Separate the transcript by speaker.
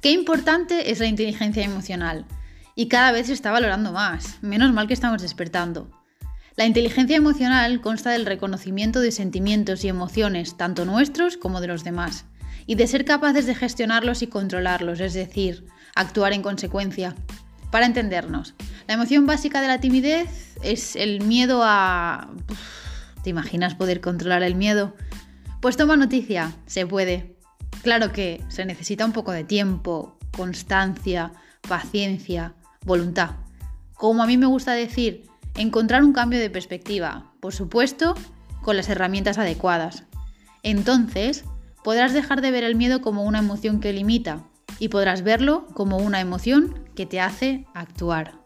Speaker 1: Qué importante es la inteligencia emocional y cada vez se está valorando más. Menos mal que estamos despertando. La inteligencia emocional consta del reconocimiento de sentimientos y emociones, tanto nuestros como de los demás, y de ser capaces de gestionarlos y controlarlos, es decir, actuar en consecuencia. Para entendernos, la emoción básica de la timidez es el miedo a... ¿Te imaginas poder controlar el miedo? Pues toma noticia, se puede. Claro que se necesita un poco de tiempo, constancia, paciencia, voluntad. Como a mí me gusta decir, encontrar un cambio de perspectiva, por supuesto, con las herramientas adecuadas. Entonces, podrás dejar de ver el miedo como una emoción que limita y podrás verlo como una emoción que te hace actuar.